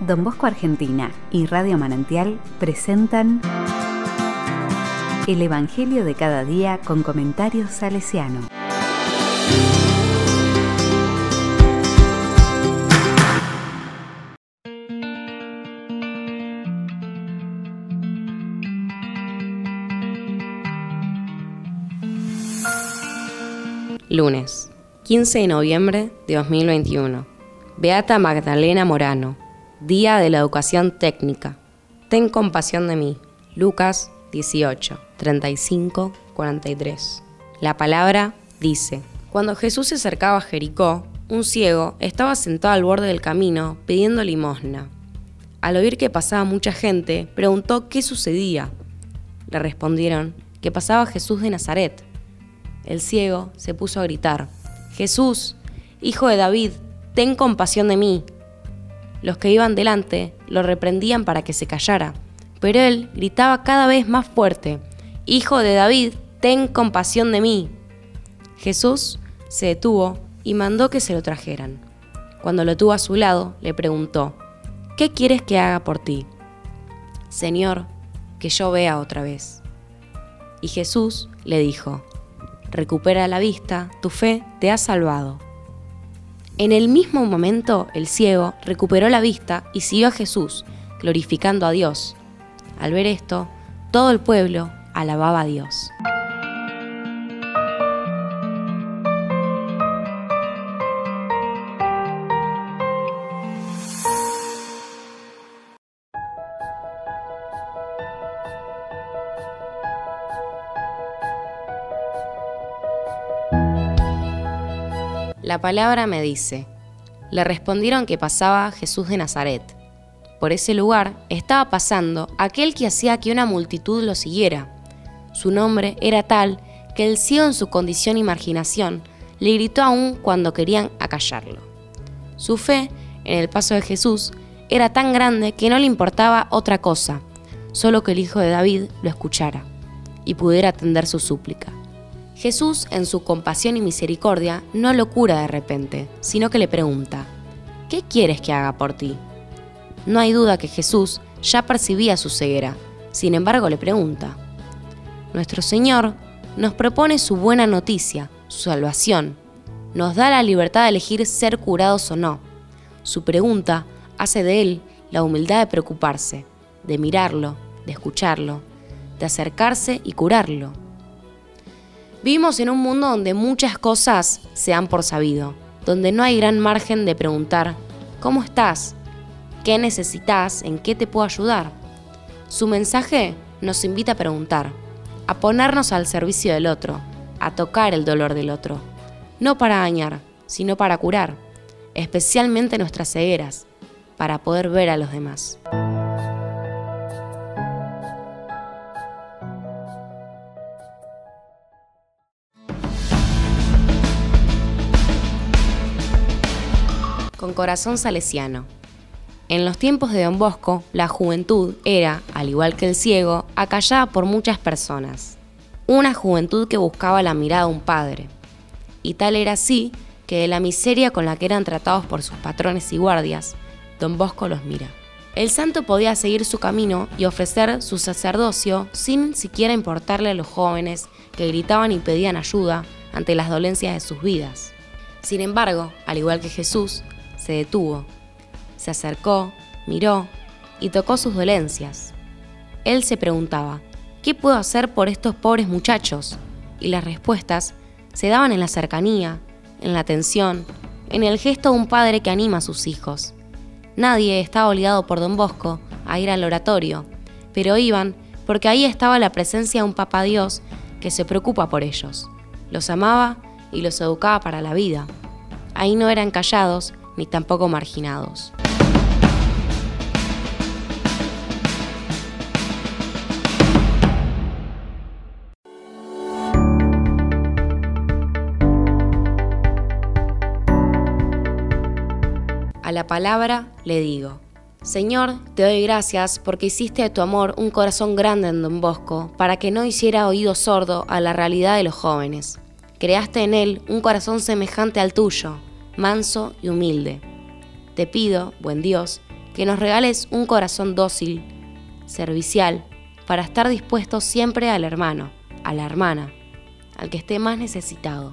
Don Bosco Argentina y Radio Manantial presentan El Evangelio de cada día con comentarios salesiano. Lunes, 15 de noviembre de 2021. Beata Magdalena Morano. Día de la Educación Técnica. Ten compasión de mí. Lucas 18, 35, 43. La palabra dice, Cuando Jesús se acercaba a Jericó, un ciego estaba sentado al borde del camino pidiendo limosna. Al oír que pasaba mucha gente, preguntó qué sucedía. Le respondieron que pasaba Jesús de Nazaret. El ciego se puso a gritar, Jesús, hijo de David, ten compasión de mí. Los que iban delante lo reprendían para que se callara, pero él gritaba cada vez más fuerte, Hijo de David, ten compasión de mí. Jesús se detuvo y mandó que se lo trajeran. Cuando lo tuvo a su lado, le preguntó, ¿qué quieres que haga por ti? Señor, que yo vea otra vez. Y Jesús le dijo, recupera la vista, tu fe te ha salvado. En el mismo momento el ciego recuperó la vista y siguió a Jesús, glorificando a Dios. Al ver esto, todo el pueblo alababa a Dios. La palabra me dice, le respondieron que pasaba Jesús de Nazaret. Por ese lugar estaba pasando aquel que hacía que una multitud lo siguiera. Su nombre era tal que el ciego en su condición y marginación le gritó aún cuando querían acallarlo. Su fe en el paso de Jesús era tan grande que no le importaba otra cosa, solo que el Hijo de David lo escuchara y pudiera atender su súplica. Jesús, en su compasión y misericordia, no lo cura de repente, sino que le pregunta, ¿qué quieres que haga por ti? No hay duda que Jesús ya percibía su ceguera, sin embargo le pregunta. Nuestro Señor nos propone su buena noticia, su salvación, nos da la libertad de elegir ser curados o no. Su pregunta hace de él la humildad de preocuparse, de mirarlo, de escucharlo, de acercarse y curarlo. Vivimos en un mundo donde muchas cosas se dan por sabido, donde no hay gran margen de preguntar, ¿cómo estás? ¿Qué necesitas? ¿En qué te puedo ayudar? Su mensaje nos invita a preguntar, a ponernos al servicio del otro, a tocar el dolor del otro, no para dañar, sino para curar, especialmente nuestras cegueras, para poder ver a los demás. Con corazón salesiano. En los tiempos de Don Bosco, la juventud era, al igual que el ciego, acallada por muchas personas. Una juventud que buscaba la mirada de un padre. Y tal era así que de la miseria con la que eran tratados por sus patrones y guardias, Don Bosco los mira. El santo podía seguir su camino y ofrecer su sacerdocio sin siquiera importarle a los jóvenes que gritaban y pedían ayuda ante las dolencias de sus vidas. Sin embargo, al igual que Jesús, se detuvo, se acercó, miró y tocó sus dolencias. Él se preguntaba, ¿qué puedo hacer por estos pobres muchachos? Y las respuestas se daban en la cercanía, en la atención, en el gesto de un padre que anima a sus hijos. Nadie estaba obligado por don Bosco a ir al oratorio, pero iban porque ahí estaba la presencia de un papá Dios que se preocupa por ellos, los amaba y los educaba para la vida. Ahí no eran callados, ni tampoco marginados. A la palabra le digo, Señor, te doy gracias porque hiciste de tu amor un corazón grande en Don Bosco, para que no hiciera oído sordo a la realidad de los jóvenes. Creaste en él un corazón semejante al tuyo, manso y humilde. Te pido, buen Dios, que nos regales un corazón dócil, servicial, para estar dispuestos siempre al hermano, a la hermana, al que esté más necesitado.